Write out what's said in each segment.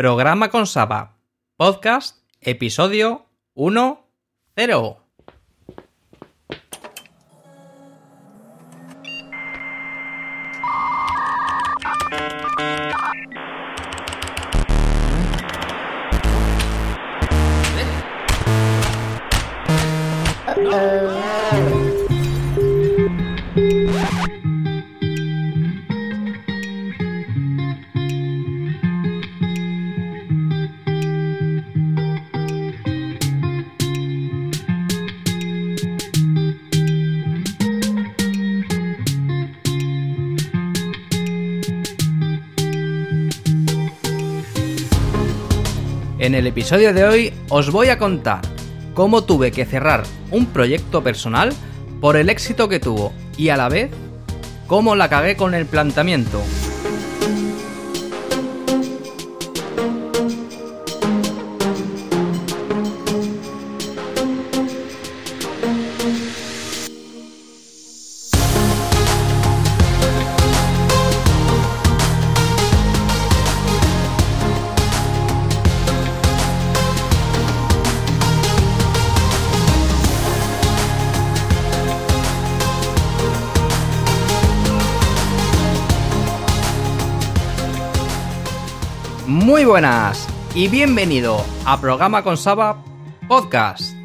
Programa con Saba, podcast, episodio 1, 0. Episodio de hoy os voy a contar cómo tuve que cerrar un proyecto personal por el éxito que tuvo y a la vez cómo la cagué con el planteamiento. Muy buenas y bienvenido a Programa con Saba Podcast.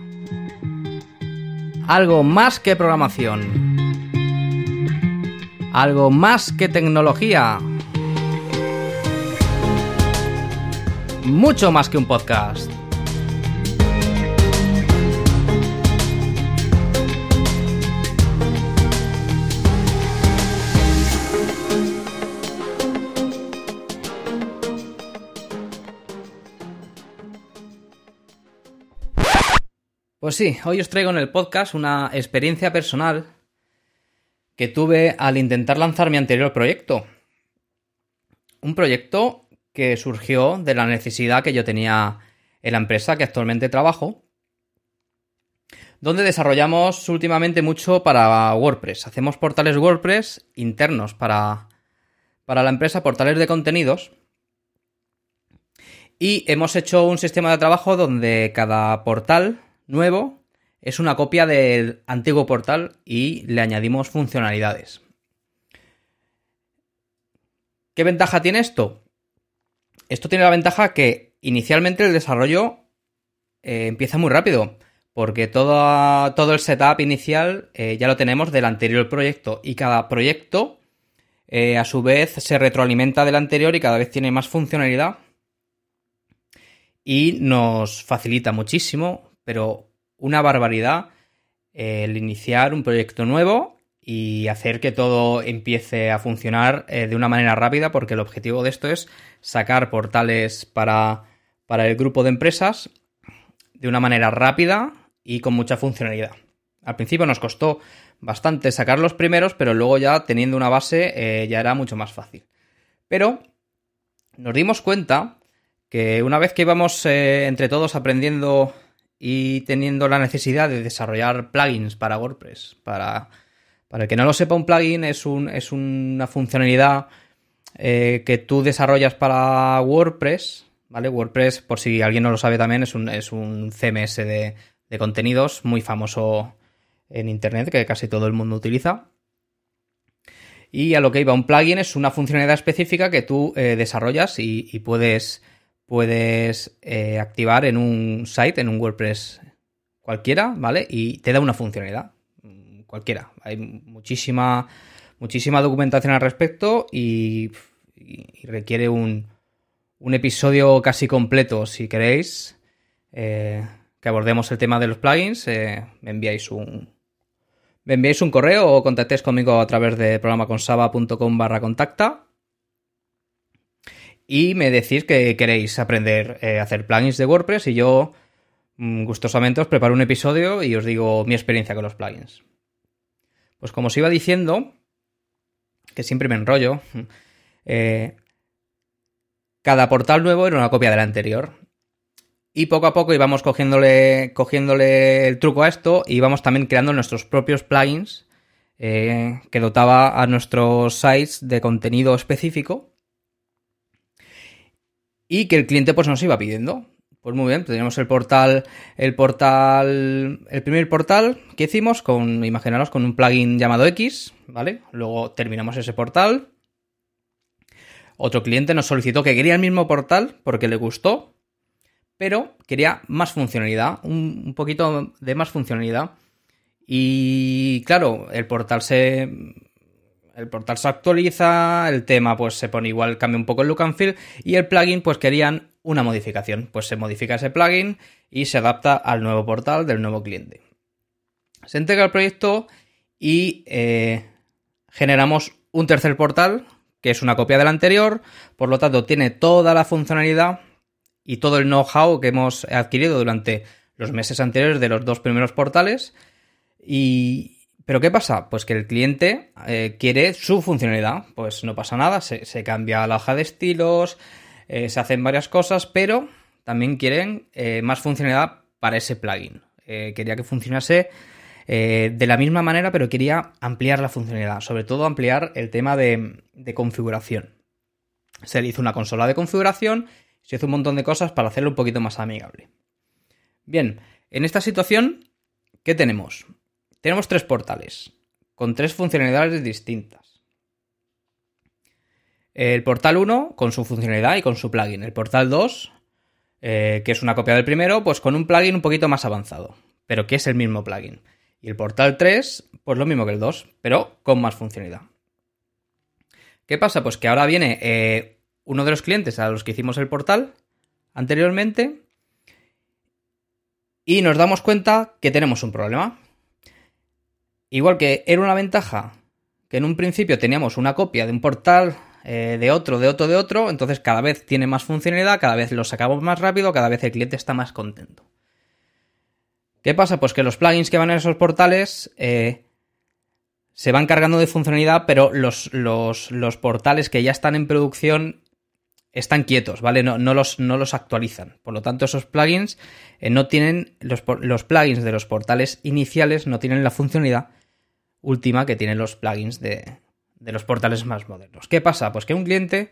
Algo más que programación. Algo más que tecnología. Mucho más que un podcast. Pues sí, hoy os traigo en el podcast una experiencia personal que tuve al intentar lanzar mi anterior proyecto. Un proyecto que surgió de la necesidad que yo tenía en la empresa que actualmente trabajo, donde desarrollamos últimamente mucho para WordPress. Hacemos portales WordPress internos para, para la empresa, portales de contenidos. Y hemos hecho un sistema de trabajo donde cada portal nuevo es una copia del antiguo portal y le añadimos funcionalidades. ¿Qué ventaja tiene esto? Esto tiene la ventaja que inicialmente el desarrollo eh, empieza muy rápido, porque todo, todo el setup inicial eh, ya lo tenemos del anterior proyecto y cada proyecto eh, a su vez se retroalimenta del anterior y cada vez tiene más funcionalidad y nos facilita muchísimo pero una barbaridad el iniciar un proyecto nuevo y hacer que todo empiece a funcionar eh, de una manera rápida, porque el objetivo de esto es sacar portales para, para el grupo de empresas de una manera rápida y con mucha funcionalidad. Al principio nos costó bastante sacar los primeros, pero luego ya teniendo una base eh, ya era mucho más fácil. Pero nos dimos cuenta que una vez que íbamos eh, entre todos aprendiendo y teniendo la necesidad de desarrollar plugins para WordPress. Para, para el que no lo sepa, un plugin es, un, es una funcionalidad eh, que tú desarrollas para WordPress. ¿Vale? WordPress, por si alguien no lo sabe también, es un, es un CMS de, contenidos muy famoso en Internet que casi todo el mundo utiliza. Y a lo que iba, un plugin es una funcionalidad específica que tú eh, desarrollas y puedes puedes eh, activar en un site, en un WordPress cualquiera, ¿vale? Y te da una funcionalidad, mm, cualquiera. Hay muchísima, muchísima documentación al respecto y, requiere un, un, episodio casi completo, si queréis, eh, que abordemos el tema de los plugins. Eh, me enviáis un... Me enviáis un correo o contactéis conmigo a través de programaconsaba.com barra contacta y me decís que queréis aprender eh, a hacer plugins de WordPress y yo mm, gustosamente os preparo un episodio y os digo mi experiencia con los plugins. Pues como os iba diciendo, que siempre me enrollo, eh, cada portal nuevo era una copia del anterior. Y poco a poco íbamos cogiéndole, cogiéndole el truco a esto y íbamos también creando nuestros propios plugins eh, que dotaba a nuestros sites de contenido específico y que el cliente pues nos iba pidiendo. Pues muy bien, tenemos el portal, el portal, el primer portal que hicimos con, imaginaros, con un plugin llamado X, ¿vale? Luego terminamos ese portal. Otro cliente nos solicitó que quería el mismo portal porque le gustó, pero quería más funcionalidad, un, un poquito de más funcionalidad. Y claro, el portal se, el portal se actualiza, el tema pues se pone igual, cambia un poco el look and feel y el plugin pues querían una modificación. Pues se modifica ese plugin y se adapta al nuevo portal del nuevo cliente. Se entrega el proyecto y eh, generamos un tercer portal que es una copia del anterior, por lo tanto tiene toda la funcionalidad y todo el know-how que hemos adquirido durante los meses anteriores de los dos primeros portales y, pero ¿qué pasa? Pues que el cliente eh, quiere su funcionalidad. Pues no pasa nada, se, cambia la hoja de estilos, eh, se hacen varias cosas, pero también quieren eh, más funcionalidad para ese plugin. quería que funcionase de la misma manera, pero quería ampliar la funcionalidad, sobre todo ampliar el tema de, de configuración. Se le hizo una consola de configuración, se hizo un montón de cosas para hacerlo un poquito más amigable. Bien, en esta situación, ¿qué tenemos? Tenemos tres portales, con tres funcionalidades distintas. El portal 1 con su funcionalidad y con su plugin. El portal 2, eh, que es una copia del primero, pues con un plugin un poquito más avanzado, pero que es el mismo plugin. Y el portal 3, pues lo mismo que el 2, pero con más funcionalidad. ¿Qué pasa? Pues que ahora viene eh, uno de los clientes a los que hicimos el portal anteriormente y nos damos cuenta que tenemos un problema. Igual que era una ventaja que en un principio teníamos una copia de un portal eh, de otro, de otro, de otro, entonces cada vez tiene más funcionalidad, cada vez lo sacamos más rápido, cada vez el cliente está más contento. ¿Qué pasa? Pues que los plugins que van en esos portales eh, se van cargando de funcionalidad, pero los, los, portales que ya están en producción están quietos, ¿vale? No, los, no los, actualizan. Por lo tanto, esos plugins eh, no tienen. Los, los, plugins de los portales iniciales no tienen la funcionalidad última que tienen los plugins de, los portales más modernos. ¿Qué pasa? Pues que un cliente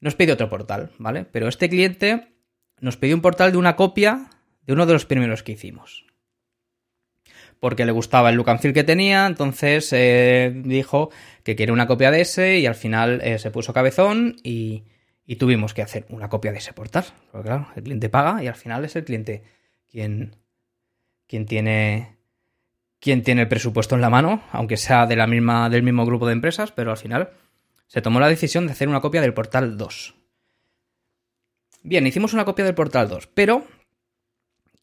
nos pide otro portal, ¿vale? Pero este cliente nos pidió un portal de una copia de uno de los primeros que hicimos. Porque le gustaba el look and feel que tenía, entonces eh, dijo que quiere una copia de ese y al final eh, se puso cabezón y, y, tuvimos que hacer una copia de ese portal. Porque claro, el cliente paga y al final es el cliente quien, quien tiene quién tiene el presupuesto en la mano, aunque sea del mismo grupo de empresas, pero al final se tomó la decisión de hacer una copia del portal 2. Bien, hicimos una copia del portal 2, pero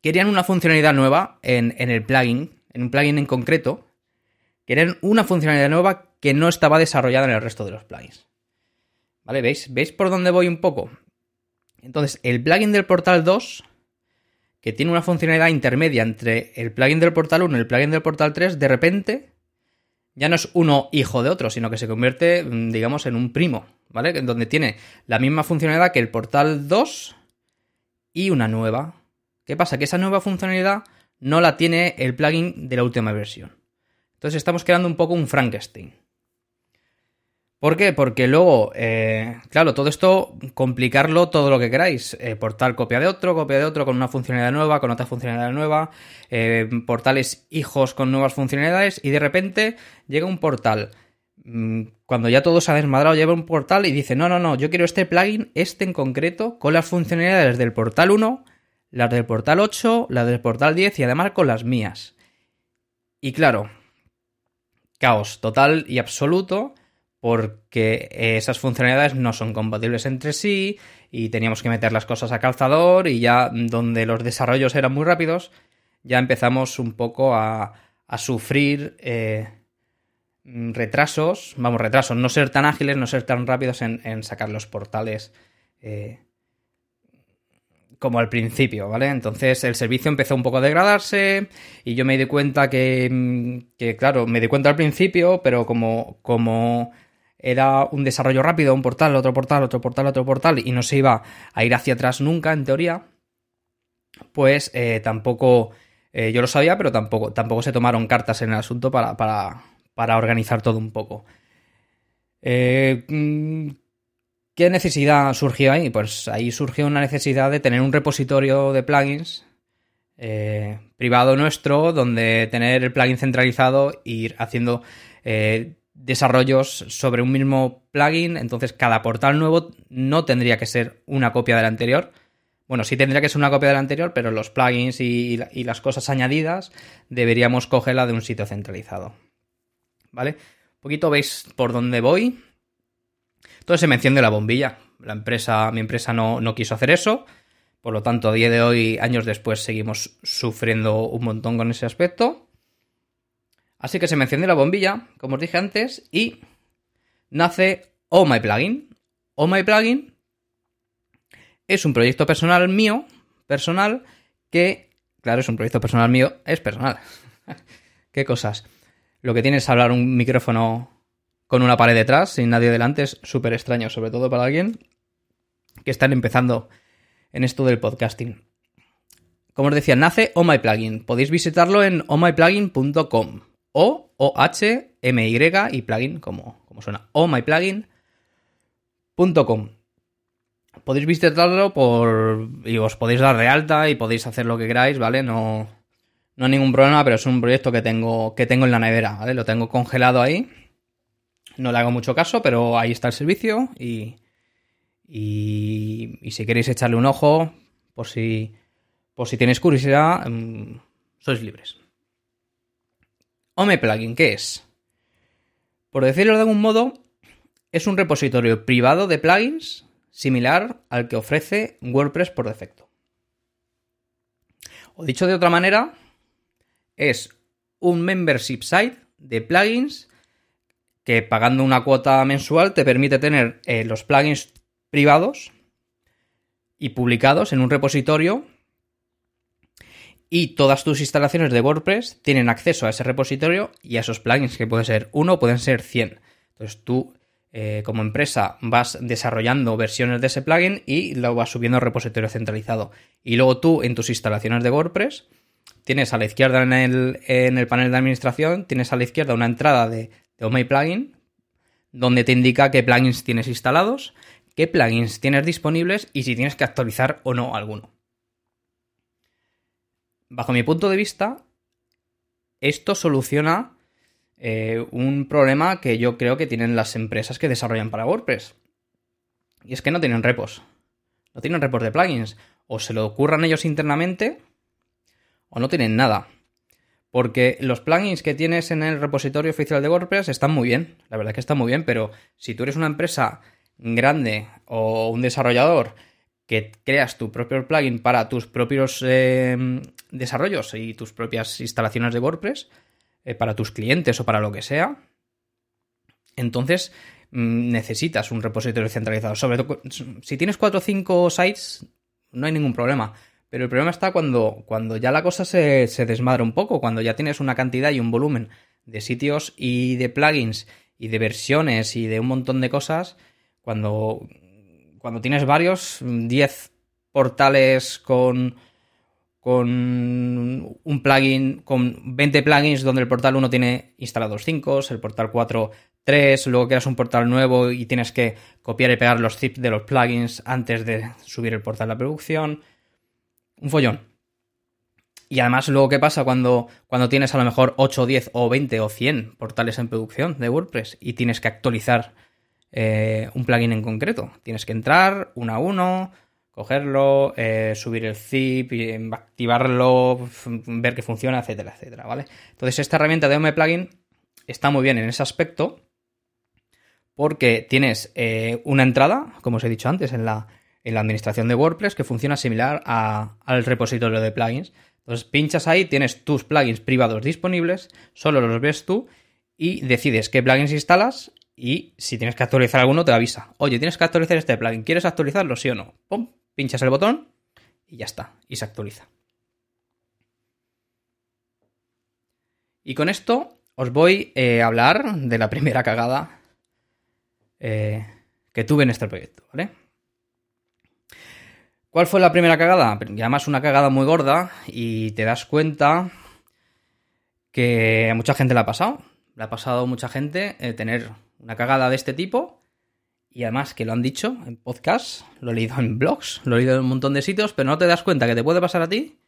querían una funcionalidad nueva en, en el plugin, en un plugin en concreto, querían una funcionalidad nueva que no estaba desarrollada en el resto de los plugins. ¿Vale? ¿Veis? ¿Veis por dónde voy un poco? Entonces, el plugin del portal 2 que tiene una funcionalidad intermedia entre el plugin del portal 1 y el plugin del portal 3, de repente ya no es uno hijo de otro, sino que se convierte, mm, digamos, en un primo, ¿vale? En donde tiene la misma funcionalidad que el portal 2 y una nueva. ¿Qué pasa? Que esa nueva funcionalidad no la tiene el plugin de la última versión. Entonces estamos creando un poco un Frankenstein. ¿Por qué? Porque luego, eh, claro, todo esto, complicarlo todo lo que queráis. Eh, portal copia de otro, copia de otro, con una funcionalidad nueva, con otra funcionalidad nueva, eh, portales hijos con nuevas funcionalidades, y de repente llega un portal. Mm, cuando ya todo se ha desmadrado, llega un portal y dice, no, no, no, yo quiero este plugin, este en concreto, con las funcionalidades del portal 1, las del portal 8, las del portal 10 y además con las mías. Y claro, caos total y absoluto porque esas funcionalidades no son compatibles entre sí y teníamos que meter las cosas a calzador y ya donde los desarrollos eran muy rápidos, ya empezamos un poco a, sufrir eh, retrasos, vamos, retrasos, no ser tan ágiles, no ser tan rápidos en, sacar los portales eh, como al principio, ¿vale? Entonces el servicio empezó un poco a degradarse y yo me di cuenta que, que claro, me di cuenta al principio, pero como, como era un desarrollo rápido, un portal, otro portal, otro portal, otro portal, y no se iba a ir hacia atrás nunca, en teoría, pues eh, tampoco, eh, yo lo sabía, pero tampoco, tampoco se tomaron cartas en el asunto para, para, para organizar todo un poco. Eh, mm, ¿Qué necesidad surgió ahí? Pues ahí surgió una necesidad de tener un repositorio de plugins privado nuestro, donde tener el plugin centralizado e ir haciendo desarrollos sobre un mismo plugin. Entonces, cada portal nuevo no tendría que ser una copia del anterior. Bueno, sí tendría que ser una copia del anterior, pero los plugins y, las cosas añadidas deberíamos cogerla de un sitio centralizado. ¿Vale? Un poquito veis por dónde voy. Entonces se me enciende la bombilla. La empresa, mi empresa no, no quiso hacer eso. Por lo tanto, a día de hoy, años después, seguimos sufriendo un montón con ese aspecto. Así que se me la bombilla, como os dije antes, y nace Oh My Plugin. Oh My Plugin es un proyecto personal mío, personal, que, claro, es un proyecto personal mío, es personal. ¿Qué cosas? Lo que tiene es hablar un micrófono con una pared detrás, sin nadie delante, es súper extraño, sobre todo para alguien que están empezando en esto del podcasting. Como os decía, nace Oh My Plugin. Podéis visitarlo en ohmyplugin.com. O O H M Y y plugin como, como suena. ohmyplugin.com. Podéis visitarlo por y os podéis dar de alta y podéis hacer lo que queráis, ¿vale? No no hay ningún problema, pero es un proyecto que tengo que tengo en la nevera, ¿vale? Lo tengo congelado ahí. No le hago mucho caso, pero ahí está el servicio y y, si queréis echarle un ojo, por si, por si tenéis curiosidad, mm, sois libres. Home Plugin, ¿qué es? Por decirlo de algún modo, es un repositorio privado de plugins similar al que ofrece WordPress por defecto. O dicho de otra manera, es un membership site de plugins que pagando una cuota mensual te permite tener eh, los plugins privados y publicados en un repositorio y todas tus instalaciones de WordPress tienen acceso a ese repositorio y a esos plugins, que pueden ser uno, pueden ser 100. Entonces tú, eh, como empresa, vas desarrollando versiones de ese plugin y lo vas subiendo al repositorio centralizado. Y luego tú, en tus instalaciones de WordPress, tienes a la izquierda en el, en el panel de administración, tienes a la izquierda una entrada de, de Plugin, donde te indica qué plugins tienes instalados qué plugins tienes disponibles y si tienes que actualizar o no alguno. Bajo mi punto de vista, esto soluciona eh, un problema que yo creo que tienen las empresas que desarrollan para WordPress. Y es que no tienen repos. No tienen repos de plugins. O se lo ocurran ellos internamente o no tienen nada. Porque los plugins que tienes en el repositorio oficial de WordPress están muy bien. La verdad es que están muy bien, pero si tú eres una empresa grande o un desarrollador que creas tu propio plugin para tus propios em, desarrollos y tus propias instalaciones de WordPress, eh, para tus clientes o para lo que sea, entonces mm, necesitas un repositorio centralizado. Sobre todo, si tienes 4 o 5 sites, no hay ningún problema. Pero el problema está cuando, cuando ya la cosa se, se desmadra un poco, cuando ya tienes una cantidad y un volumen de sitios y de plugins y de versiones y de un montón de cosas cuando, cuando tienes varios, 10 portales con, con un plugin, con 20 plugins donde el portal 1 tiene instalados 5, el portal 4 3, luego creas un portal nuevo y tienes que copiar y pegar los zips de los plugins antes de subir el portal a producción. Un follón. Y además, luego, ¿qué pasa cuando, cuando tienes a lo mejor 8, 10 o 20 o 100 portales en producción de WordPress y tienes que actualizar eh, un plugin en concreto. Tienes que entrar uno a uno, cogerlo, eh, subir el zip, activarlo, ver que funciona, etcétera, etcétera, ¿vale? Entonces esta herramienta de Home Plugin está muy bien en ese aspecto porque tienes eh, una entrada, como os he dicho antes, en la, en la administración de WordPress que funciona similar al repositorio de plugins. Entonces pinchas ahí, tienes tus plugins privados disponibles, solo los ves tú y decides qué plugins instalas y si tienes que actualizar alguno te avisa. Oye, tienes que actualizar este plugin. ¿Quieres actualizarlo, sí o no? Pum, pinchas el botón y ya está. Y se actualiza. Y con esto os voy eh, a hablar de la primera cagada eh, que tuve en este proyecto, ¿vale? ¿Cuál fue la primera cagada? Y además una cagada muy gorda y te das cuenta que a mucha gente le ha pasado. Le ha pasado mucha gente eh, tener una cagada de este tipo y además que lo han dicho en podcasts, lo he leído en blogs, lo he leído en un montón de sitios, pero no te das cuenta que te puede pasar a ti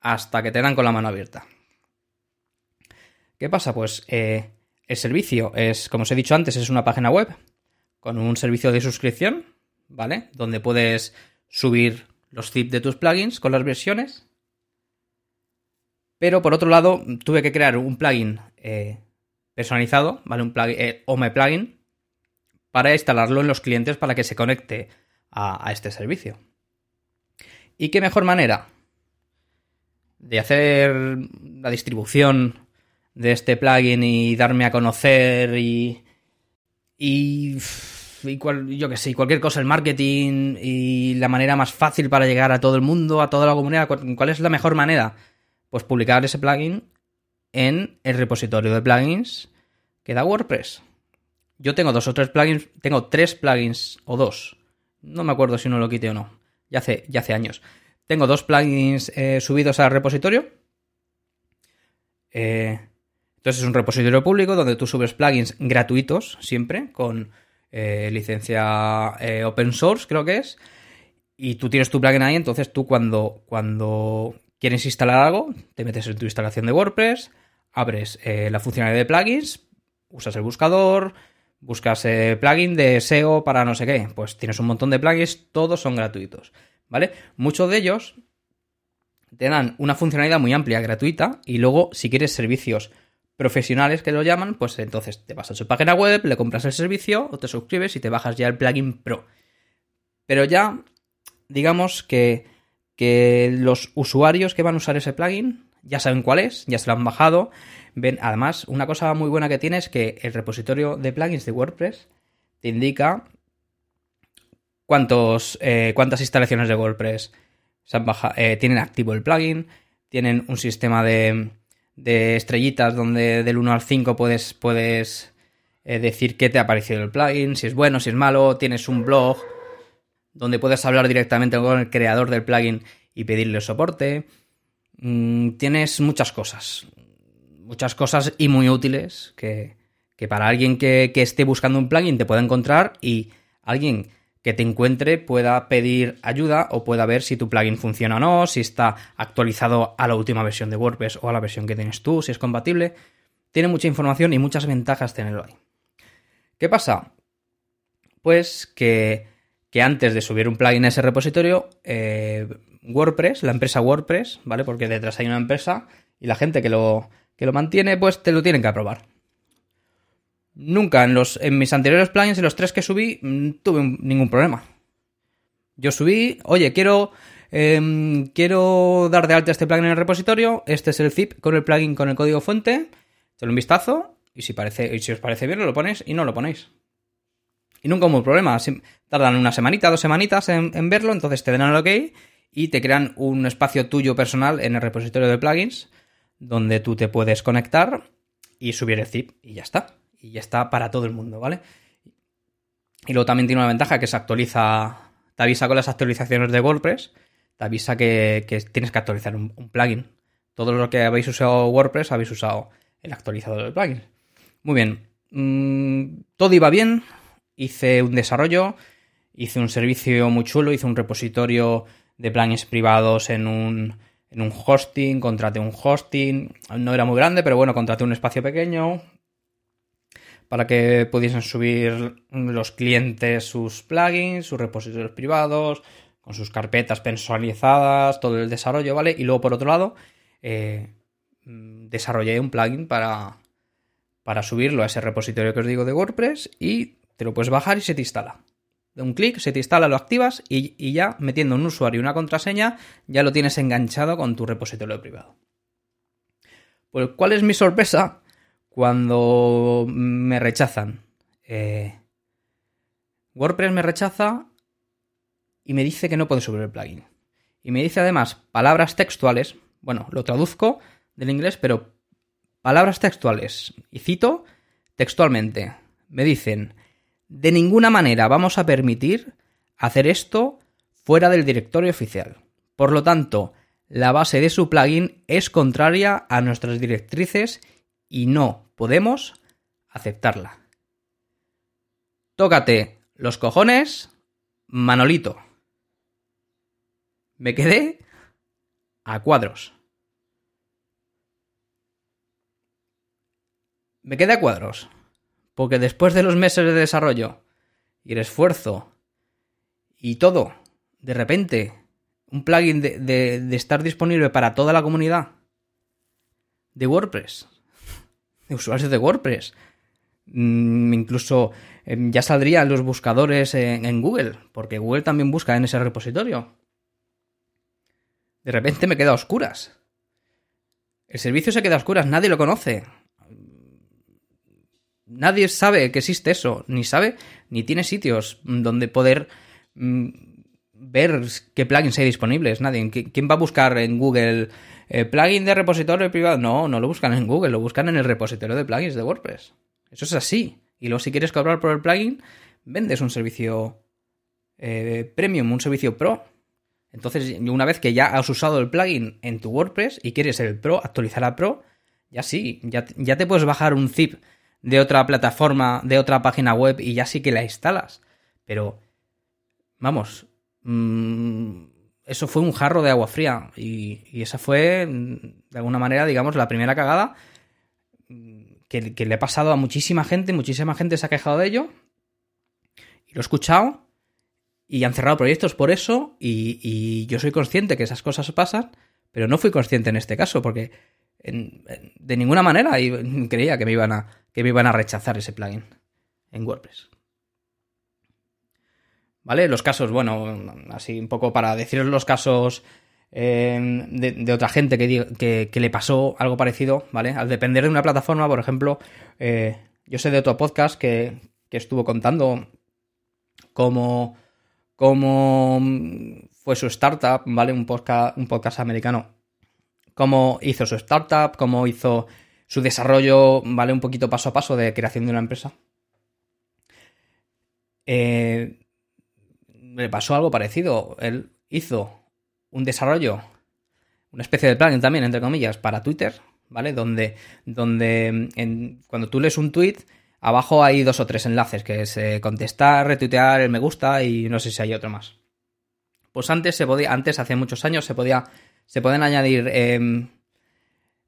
hasta que te dan con la mano abierta. ¿Qué pasa? Pues eh, el servicio es, como os he dicho antes, es una página web con un servicio de suscripción, ¿vale? Donde puedes subir los zip de tus plugins con las versiones. Pero por otro lado, tuve que crear un plugin eh, personalizado, ¿vale? Un plugin, eh, Plugin, para instalarlo en los clientes para que se conecte a, este servicio. ¿Y qué mejor manera de hacer la distribución de este plugin y darme a conocer y. y. yo que sé, cualquier cosa, el marketing y la manera más fácil para llegar a todo el mundo, a toda la comunidad. ¿Cuál es la mejor manera? Pues publicar ese plugin en el repositorio de plugins que da WordPress. Yo tengo dos o tres plugins, tengo tres plugins o dos. No me acuerdo si uno lo quité o no. Ya hace, ya hace años. Tengo dos plugins eh, subidos al repositorio. Eh, entonces es un repositorio público donde tú subes plugins gratuitos siempre con eh, licencia open source, creo que es. Y tú tienes tu plugin ahí, entonces tú cuando, cuando quieres instalar algo, te metes en tu instalación de WordPress, abres eh, la funcionalidad de plugins, usas el buscador, buscas plugin de SEO para no sé qué. Pues tienes un montón de plugins, todos son gratuitos. ¿Vale? Muchos de ellos te dan una funcionalidad muy amplia, gratuita, y luego si quieres servicios profesionales que lo llaman, pues entonces te vas a su página web, le compras el servicio o te suscribes y te bajas ya el plugin Pro. Pero ya, digamos que, que los usuarios que van a usar ese plugin ya saben cuál es, ya se lo han bajado. Ven, además, una cosa muy buena que tiene es que el repositorio de plugins de WordPress te indica cuántos, eh, cuántas instalaciones de WordPress eh, tienen activo el plugin, tienen un sistema de, de estrellitas donde del 1 al 5 puedes, puedes eh, decir qué te ha parecido el plugin, si es bueno, si es malo, tienes un blog donde puedes hablar directamente con el creador del plugin y pedirle soporte. Mm, tienes muchas cosas, muchas cosas y muy útiles que, que para alguien que, que esté buscando un plugin te pueda encontrar y alguien que te encuentre pueda pedir ayuda o pueda ver si tu plugin funciona o no, si está actualizado a la última versión de WordPress o a la versión que tienes tú, si es compatible. Tiene mucha información y muchas ventajas tenerlo ahí. ¿Qué pasa? Pues que, antes de subir un plugin a ese repositorio, eh, WordPress, la empresa WordPress, ¿vale? Porque detrás hay una empresa y la gente que lo, que lo mantiene, pues te lo tienen que aprobar. Nunca en, los, en mis anteriores plugins, en los tres que subí, mm, tuve ningún problema. Yo subí, oye, quiero, em, quiero dar de alta este plugin en el repositorio, este es el zip con el plugin con el código fuente, echadle un vistazo y si, parece, y si os parece bien lo ponéis y no lo ponéis. Y nunca hubo problema, tardan una semanita, dos semanitas en, en verlo, entonces te dan el ok y te crean un espacio tuyo personal en el repositorio de plugins donde tú te puedes conectar y subir el zip y ya está y ya está para todo el mundo, ¿vale? Y luego también tiene una ventaja que se actualiza, te avisa con las actualizaciones de WordPress, te avisa que, tienes que actualizar un, plugin. Todo lo que habéis usado WordPress habéis usado el actualizador del plugin. Muy bien, mm, todo iba bien, hice un desarrollo, hice un servicio muy chulo, hice un repositorio de plugins privados en un, en un hosting, contraté un hosting, no era muy grande, pero bueno, contraté un espacio pequeño, para que pudiesen subir los clientes sus plugins, sus repositorios privados, con sus carpetas personalizadas, todo el desarrollo, ¿vale? Y luego, por otro lado, eh, desarrollé un plugin para, para subirlo a ese repositorio que os digo de WordPress y te lo puedes bajar y se te instala. De un clic, se te instala, lo activas y, y, ya metiendo un usuario y una contraseña ya lo tienes enganchado con tu repositorio privado. Pues, ¿cuál es mi sorpresa? cuando me rechazan. Eh, WordPress me rechaza y me dice que no puedo subir el plugin. Y me dice además palabras textuales. Bueno, lo traduzco del inglés, pero palabras textuales. Y cito textualmente. Me dicen, de ninguna manera vamos a permitir hacer esto fuera del directorio oficial. Por lo tanto, la base de su plugin es contraria a nuestras directrices y no podemos aceptarla. Tócate los cojones, Manolito. Me quedé a cuadros. Me quedé a cuadros. Porque después de los meses de desarrollo y el esfuerzo y todo, de repente, un plugin de, estar disponible para toda la comunidad de WordPress, de usuarios de WordPress, mm, incluso em, ya saldrían los buscadores en, Google, porque Google también busca en ese repositorio. De repente me queda a oscuras. El servicio se queda a oscuras, nadie lo conoce. Nadie sabe que existe eso, ni sabe, ni tiene sitios donde poder mm, ver qué plugins hay disponibles. Nadie. ¿Quién va a buscar en Google eh, plugin de repositorio privado? No, no lo buscan en Google, lo buscan en el repositorio de plugins de WordPress. Eso es así. Y luego, si quieres cobrar por el plugin, vendes un servicio eh, premium, un servicio pro. Entonces, una vez que ya has usado el plugin en tu WordPress y quieres el pro, actualizar a pro, ya sí, ya, ya te puedes bajar un zip de otra plataforma, de otra página web y ya sí que la instalas. Pero, vamos, mm, eso fue un jarro de agua fría y, esa fue, de alguna manera, digamos, la primera cagada que, le he pasado a muchísima gente, muchísima gente se ha quejado de ello y lo he escuchado y han cerrado proyectos por eso y yo soy consciente que esas cosas pasan, pero no fui consciente en este caso porque de ninguna manera creía que me, iban a, que me iban a rechazar ese plugin en WordPress. ¿Vale? Los casos, bueno, así un poco para deciros los casos eh, de, otra gente que, que, le pasó algo parecido, ¿vale? Al depender de una plataforma, por ejemplo, eh, yo sé de otro podcast que, que estuvo contando cómo, cómo fue su startup, ¿vale? Un podcast, un podcast americano cómo hizo su startup, cómo hizo su desarrollo, ¿vale? Un poquito paso a paso de creación de una empresa. Eh, me pasó algo parecido. Él hizo un desarrollo, una especie de plugin también, entre comillas, para Twitter, ¿vale? Donde, donde cuando tú lees un tweet, abajo hay dos o tres enlaces, que es eh, contestar, retuitear, el me gusta y no sé si hay otro más. Pues antes se podía, antes, hace muchos años, se podía se pueden añadir em,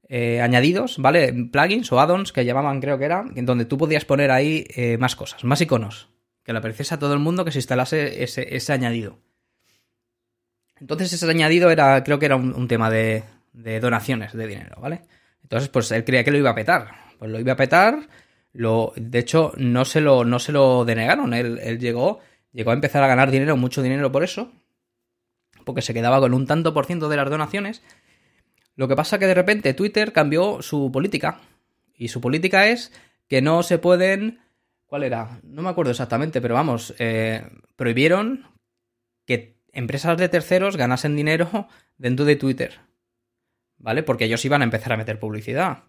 eh, añadidos, ¿vale? Plugins o add-ons que llamaban, creo que era, donde tú podías poner ahí eh, más cosas, más iconos, que le apareciese a todo el mundo que se instalase ese, añadido. Entonces ese añadido era, creo que era un, tema de, donaciones de dinero, ¿vale? Entonces, pues él creía que lo iba a petar. Pues lo iba a petar. Lo, de hecho, no se lo, no se lo denegaron. Él, él llegó, llegó a empezar a ganar dinero, mucho dinero por eso porque se quedaba con un tanto por ciento de las donaciones. Lo que pasa que de repente Twitter cambió su política. Y su política es que no se pueden... ¿Cuál era? No me acuerdo exactamente, pero vamos, eh, prohibieron que empresas de terceros ganasen dinero dentro de Twitter. ¿Vale? Porque ellos iban a empezar a meter publicidad.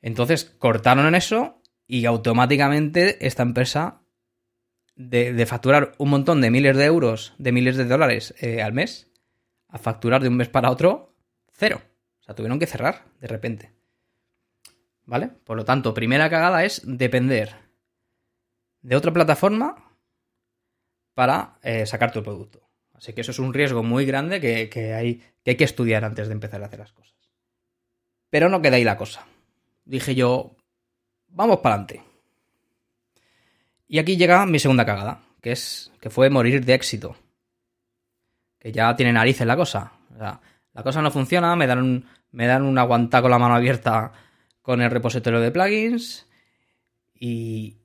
Entonces cortaron en eso y automáticamente esta empresa de, facturar un montón de miles de euros, de miles de dólares eh, al mes, a facturar de un mes para otro, cero. O sea, tuvieron que cerrar de repente. ¿Vale? Por lo tanto, primera cagada es depender de otra plataforma para eh, sacar tu producto. Así que eso es un riesgo muy grande que, hay, que hay que estudiar antes de empezar a hacer las cosas. Pero no queda ahí la cosa. Dije yo, vamos para adelante. Y aquí llega mi segunda cagada, que es que fue morir de éxito. Que ya tiene narices la cosa. La cosa no funciona, me dan un, me dan un aguanta con la mano abierta con el repositorio de plugins y,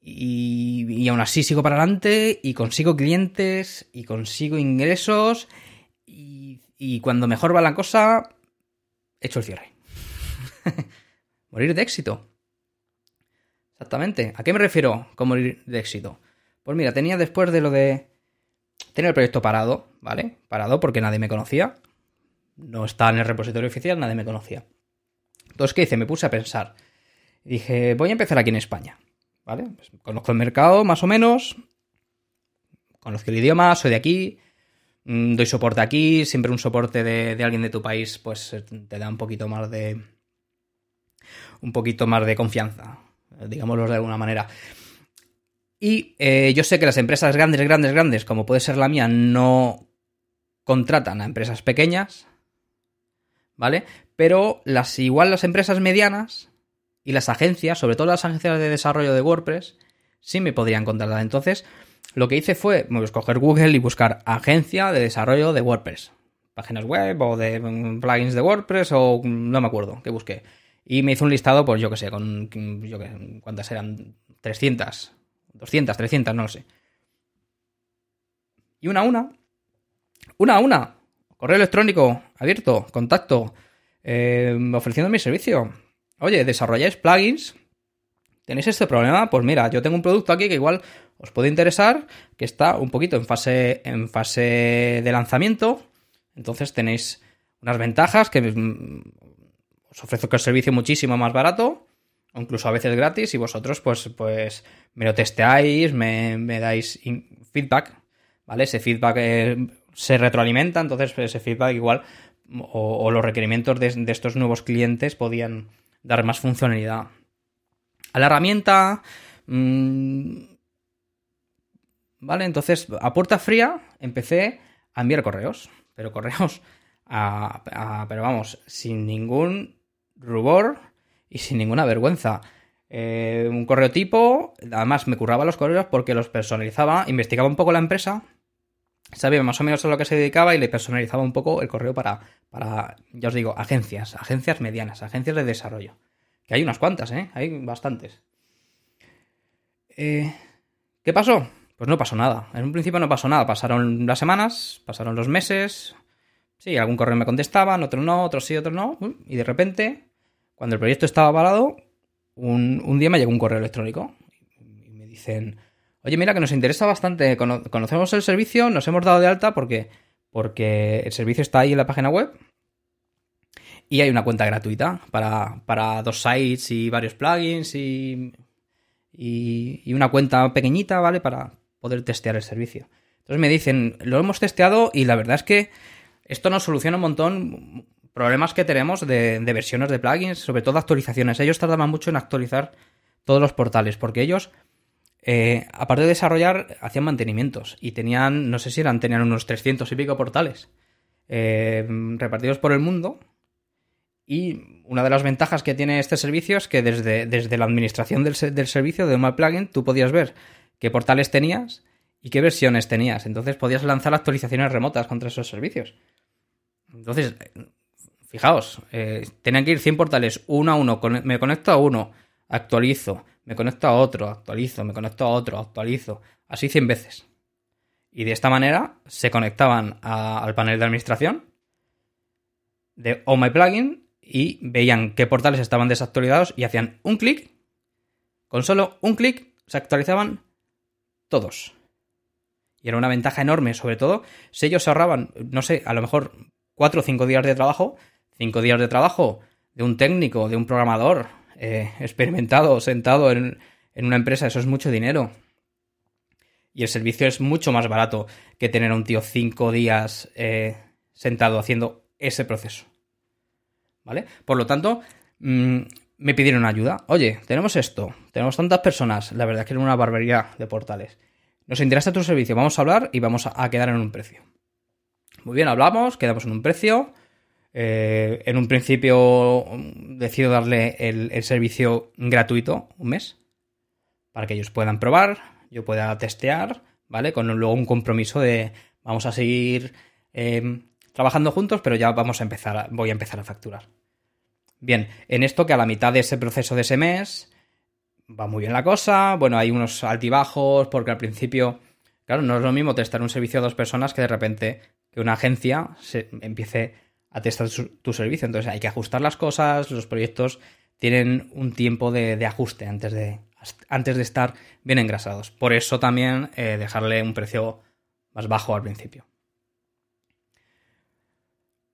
y, aún así sigo para adelante y consigo clientes y consigo ingresos y cuando mejor va la cosa, hecho el cierre. Morir de éxito. Exactamente. ¿A qué me refiero con morir de éxito? Pues mira, tenía después de lo de tener el proyecto parado, ¿vale? Parado porque nadie me conocía. No está en el repositorio oficial, nadie me conocía. Entonces, ¿qué hice? Me puse a pensar. dije, voy a empezar aquí en España, ¿vale? Pues conozco el mercado más o menos. Conozco el idioma, soy de aquí. Mm, doy soporte aquí. Siempre un soporte de, de alguien de tu país, pues te da un poquito más de. Un poquito más de confianza digámoslo de alguna manera. Y eh, yo sé que las empresas grandes, grandes, grandes, como puede ser la mía, no contratan a empresas pequeñas, ¿vale? Pero las igual las empresas medianas y las agencias, sobre todo las agencias de desarrollo de WordPress, sí me podrían contratar. Entonces, lo que hice fue pues, coger Google y buscar agencia de desarrollo de WordPress. Páginas web o de mm, plugins de WordPress o mm, no me acuerdo qué busqué. Y me hizo un listado, pues yo qué sé, con yo qué, cuántas eran, 300, 200, 300, no lo sé. Y una a una, una a una, correo electrónico abierto, contacto, eh, ofreciendo mi servicio. Oye, desarrolláis plugins, tenéis este problema, pues mira, yo tengo un producto aquí que igual os puede interesar, que está un poquito en fase, en fase de lanzamiento. Entonces tenéis unas ventajas que mm, os ofrezco el servicio muchísimo más barato, o incluso a veces gratis, y vosotros pues, pues me lo testeáis, me, dais feedback, ¿vale? Ese feedback eh, se retroalimenta, entonces ese feedback igual, o, los requerimientos de, estos nuevos clientes podían dar más funcionalidad. A la herramienta... Mm, ¿Vale? Entonces, a puerta fría empecé a enviar correos, pero correos a, pero vamos, sin ningún rubor y sin ninguna vergüenza. Eh, un correo tipo, además me curraba los correos porque los personalizaba, investigaba un poco la empresa, sabía más o menos a lo que se dedicaba y le personalizaba un poco el correo para, para, ya os digo, agencias, agencias medianas, agencias de desarrollo. Que hay unas cuantas, ¿eh? Hay bastantes. Eh, ¿Qué pasó? Pues no pasó nada. En un principio no pasó nada. Pasaron las semanas, pasaron los meses. Sí, algún correo me contestaban, otro no, otro sí, otro no. Y de repente, cuando el proyecto estaba parado, un, día me llegó un correo electrónico. Y me dicen, oye, mira que nos interesa bastante, conocemos el servicio, nos hemos dado de alta porque, porque el servicio está ahí en la página web. Y hay una cuenta gratuita para, para dos sites y varios plugins y, y, una cuenta pequeñita, ¿vale? Para, poder testear el servicio. Entonces me dicen, lo hemos testeado y la verdad es que esto nos soluciona un montón problemas que tenemos de, versiones de plugins, sobre todo actualizaciones. Ellos tardaban mucho en actualizar todos los portales, porque ellos, eh, aparte de desarrollar, hacían mantenimientos y tenían, no sé si eran, tenían unos 300 y pico portales eh, repartidos por el mundo. Y una de las ventajas que tiene este servicio es que desde, desde la administración del, del servicio de un plugin tú podías ver qué portales tenías y qué versiones tenías. Entonces podías lanzar actualizaciones remotas contra esos servicios. Entonces, fijaos, eh, tenían que ir 100 portales uno a uno. Me conecto a uno, actualizo. Me conecto a otro, actualizo. Me conecto a otro, actualizo. Así 100 veces. Y de esta manera se conectaban al panel de administración de Oh My Plugin y veían qué portales estaban desactualizados y hacían un clic. Con solo un clic se actualizaban todos. Y era una ventaja enorme, sobre todo si ellos ahorraban, no sé, a lo mejor cuatro o cinco días de trabajo, cinco días de trabajo de un técnico, de un programador eh, experimentado, sentado en, una empresa, eso es mucho dinero. Y el servicio es mucho más barato que tener a un tío cinco días eh, sentado haciendo ese proceso. ¿Vale? Por lo tanto, mm, me pidieron ayuda. Oye, tenemos esto, tenemos tantas personas, la verdad es que era una barbaridad de portales. Nos interesa tu servicio, vamos a hablar y vamos a quedar en un precio. Muy bien, hablamos, quedamos en un precio. Eh, en un principio mm, decido darle el, servicio gratuito, un mes, para que ellos puedan probar, yo pueda testear, ¿vale? Con luego un compromiso de vamos a seguir eh, trabajando juntos, pero ya vamos a empezar, voy a empezar a facturar. Bien, en esto que a la mitad de ese proceso de ese mes va muy bien la cosa, bueno, hay unos altibajos porque al principio, claro, no es lo mismo testar un servicio a dos personas que de repente que una agencia se empiece a testar tu servicio. Entonces hay que ajustar las cosas, los proyectos tienen un tiempo de, ajuste antes de, antes de estar bien engrasados. Por eso también eh, dejarle un precio más bajo al principio.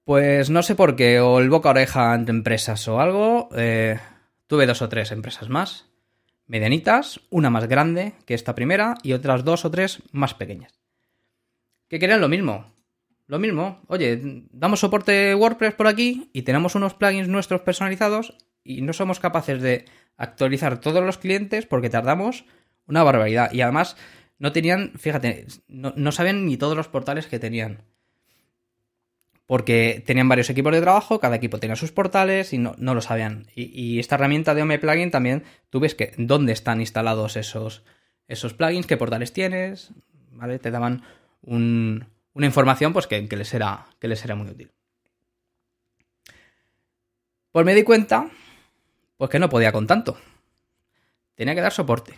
Pues no sé por qué, o el boca oreja entre empresas o algo, eh, tuve dos o tres empresas más, medianitas, una más grande que esta primera y otras dos o tres más pequeñas. Que querían lo mismo, lo mismo, oye, damos soporte WordPress por aquí y tenemos unos plugins nuestros personalizados y no somos capaces de actualizar todos los clientes porque tardamos Una barbaridad. Y además no tenían, fíjate, no, no sabían ni todos los portales que tenían. Porque tenían varios equipos de trabajo, cada equipo tenía sus portales y no, no lo sabían. Y, esta herramienta de Home Plugin también, tú ves que dónde están instalados esos, esos plugins, qué portales tienes, ¿vale? Te daban una información pues que, les era, que les muy útil. Pues me di cuenta, pues que no podía con tanto. Tenía que dar soporte.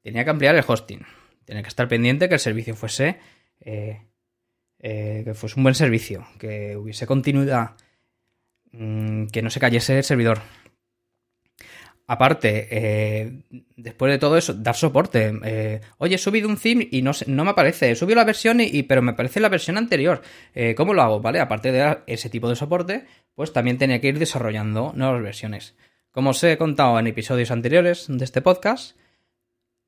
Tenía que ampliar el hosting. Tenía que estar pendiente que el servicio fuese, eh, eh, que fuese un buen servicio, que hubiese continuidad, mm, que no se cayese el servidor. Aparte, eh, después de todo eso, dar soporte. Oye, he subido un theme y no, no me aparece. He subido la versión, y, pero me aparece la versión anterior. ¿Cómo lo hago? ¿Vale? Aparte de dar ese tipo de soporte, pues también tenía que ir desarrollando nuevas versiones. Como os he contado en episodios anteriores de este podcast,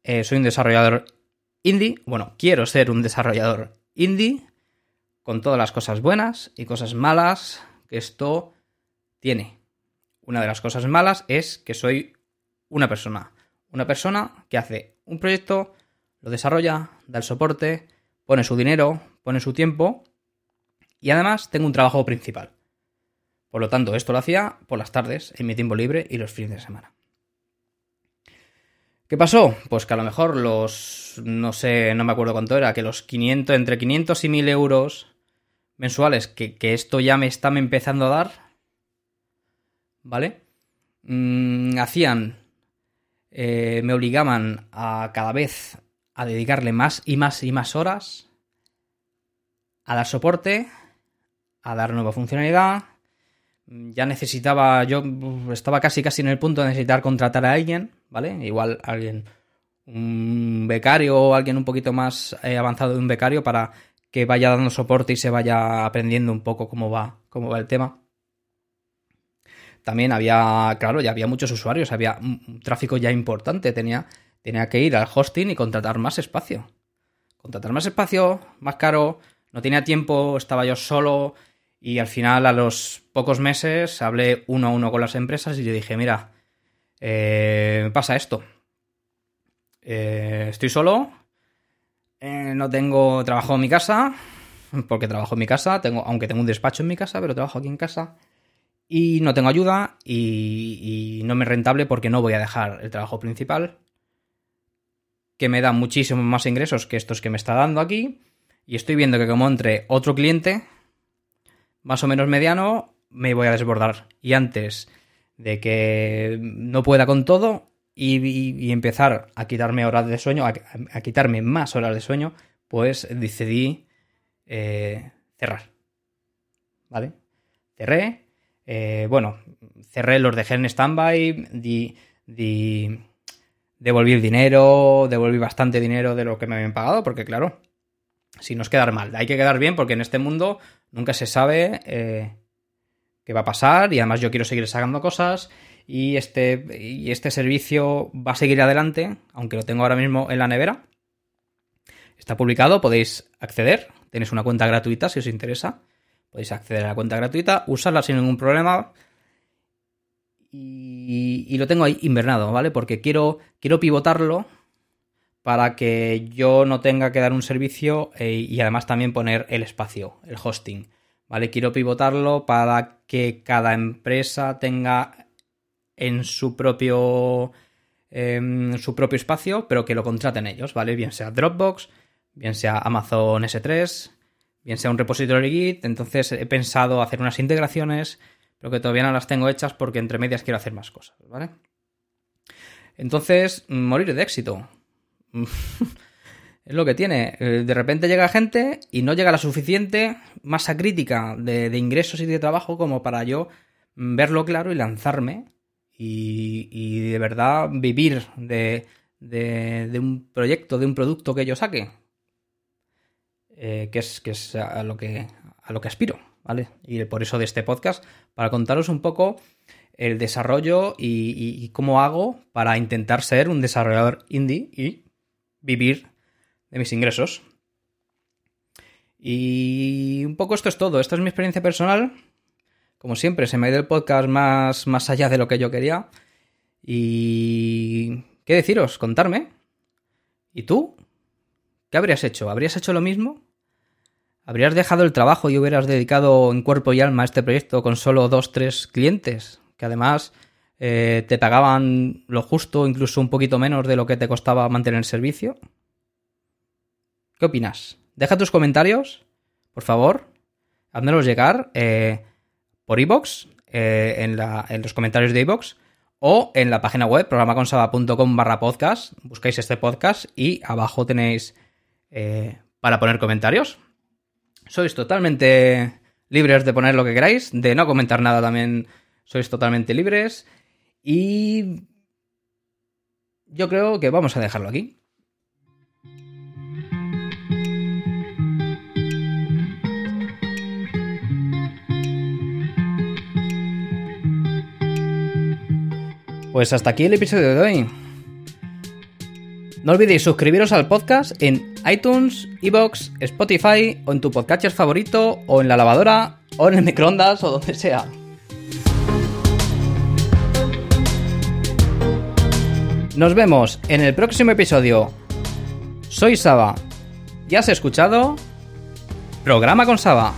eh, soy un desarrollador indie. Bueno, quiero ser un desarrollador indie con todas las cosas buenas y cosas malas que esto tiene. Una de las cosas malas es que soy una persona. Una persona que hace un proyecto, lo desarrolla, da el soporte, pone su dinero, pone su tiempo y además tengo un trabajo principal. Por lo tanto, esto lo hacía por las tardes, en mi tiempo libre y los fines de semana. ¿Qué pasó? Pues que a lo mejor los, no sé, no me acuerdo cuánto era, que los 500, entre 500 y 1000 euros mensuales, que, esto ya me está empezando a dar, ¿vale? Mm, hacían, eh, me obligaban a cada vez a dedicarle más y más y más horas a dar soporte, a dar nueva funcionalidad, ya necesitaba, yo estaba casi casi en el punto de necesitar contratar a alguien, ¿vale? Igual alguien, un becario o alguien un poquito más eh, avanzado de un becario para que vaya dando soporte y se vaya aprendiendo un poco cómo va, cómo va el tema. También había, claro, ya había muchos usuarios, había un tráfico ya importante, tenía, tenía que ir al hosting y contratar más espacio. Contratar más espacio, más caro, no tenía tiempo, estaba yo solo, y al final, a los pocos meses, hablé uno a uno con las empresas y yo dije, mira, eh, pasa esto. Eh, estoy solo, eh, no tengo trabajo en mi casa, porque trabajo en mi casa, tengo, aunque tengo un despacho en mi casa, pero trabajo aquí en casa. Y no tengo ayuda y, no me es rentable porque no voy a dejar el trabajo principal, que me da muchísimos más ingresos que estos que me está dando aquí. Y estoy viendo que como entre otro cliente, más o menos mediano, me voy a desbordar. Y antes de que no pueda con todo y, empezar a quitarme horas de sueño, a, quitarme más horas de sueño, pues decidí eh, cerrar. ¿Vale? Cerré. Eh, bueno, cerré, los dejé en stand-by, di, devolví dinero, devolví bastante dinero de lo que me habían pagado, porque claro, si nos quedar mal. Hay que quedar bien porque en este mundo nunca se sabe eh, qué va a pasar y además yo quiero seguir sacando cosas y este, y este servicio va a seguir adelante, aunque lo tengo ahora mismo en la nevera. Está publicado, podéis acceder, tenéis una cuenta gratuita si os interesa. Podéis acceder a la cuenta gratuita, usarla sin ningún problema. Y, lo tengo ahí invernado, ¿vale? Porque quiero, quiero pivotarlo para que yo no tenga que dar un servicio eh, y además también poner el espacio, el hosting. ¿Vale? Quiero pivotarlo para que cada empresa tenga en su propio em, su propio espacio, pero que lo contraten ellos, ¿vale? Bien sea Dropbox, bien sea Amazon S3, bien sea un repositorio Git. Entonces he pensado hacer unas integraciones, pero que todavía no las tengo hechas porque entre medias quiero hacer más cosas, ¿vale? Entonces, morir de éxito. es lo que tiene. Eh, de repente llega gente y no llega la suficiente masa crítica de, ingresos y de trabajo como para yo verlo claro y lanzarme y, de verdad vivir de, un proyecto, de un producto que yo saque. Eh, que es, que es a, lo que, a lo que aspiro, ¿vale? Y por eso de este podcast, para contaros un poco el desarrollo y cómo hago para intentar ser un desarrollador indie y vivir de mis ingresos. Y un poco esto es todo. Esta es mi experiencia personal. Como siempre, se me ha ido el podcast más, más allá de lo que yo quería. Y... ¿Qué deciros? Contarme. ¿Y tú? ¿Qué habrías hecho? ¿Habrías hecho lo mismo? ¿Habrías dejado el trabajo y hubieras dedicado en cuerpo y alma a este proyecto con solo dos, tres clientes? Que además eh, te pagaban lo justo, incluso un poquito menos de lo que te costaba mantener el servicio. ¿Qué opinas? Deja tus comentarios, por favor. Házmelos llegar eh, por iBox, eh, en, los comentarios de iBox, o en la página web, programaconsaba.com barra podcast. Buscáis este podcast y abajo tenéis para poner comentarios. Sois totalmente libres de poner lo que queráis, de no comentar nada también sois totalmente libres. Y yo creo que vamos a dejarlo aquí. Pues hasta aquí el episodio de hoy. No olvidéis suscribiros al podcast en iTunes, Evox, Spotify o en tu podcatcher favorito o en la lavadora o en el microondas o donde sea. Nos vemos en el próximo episodio. Soy Saba. ¿Ya has escuchado? Programa con Saba.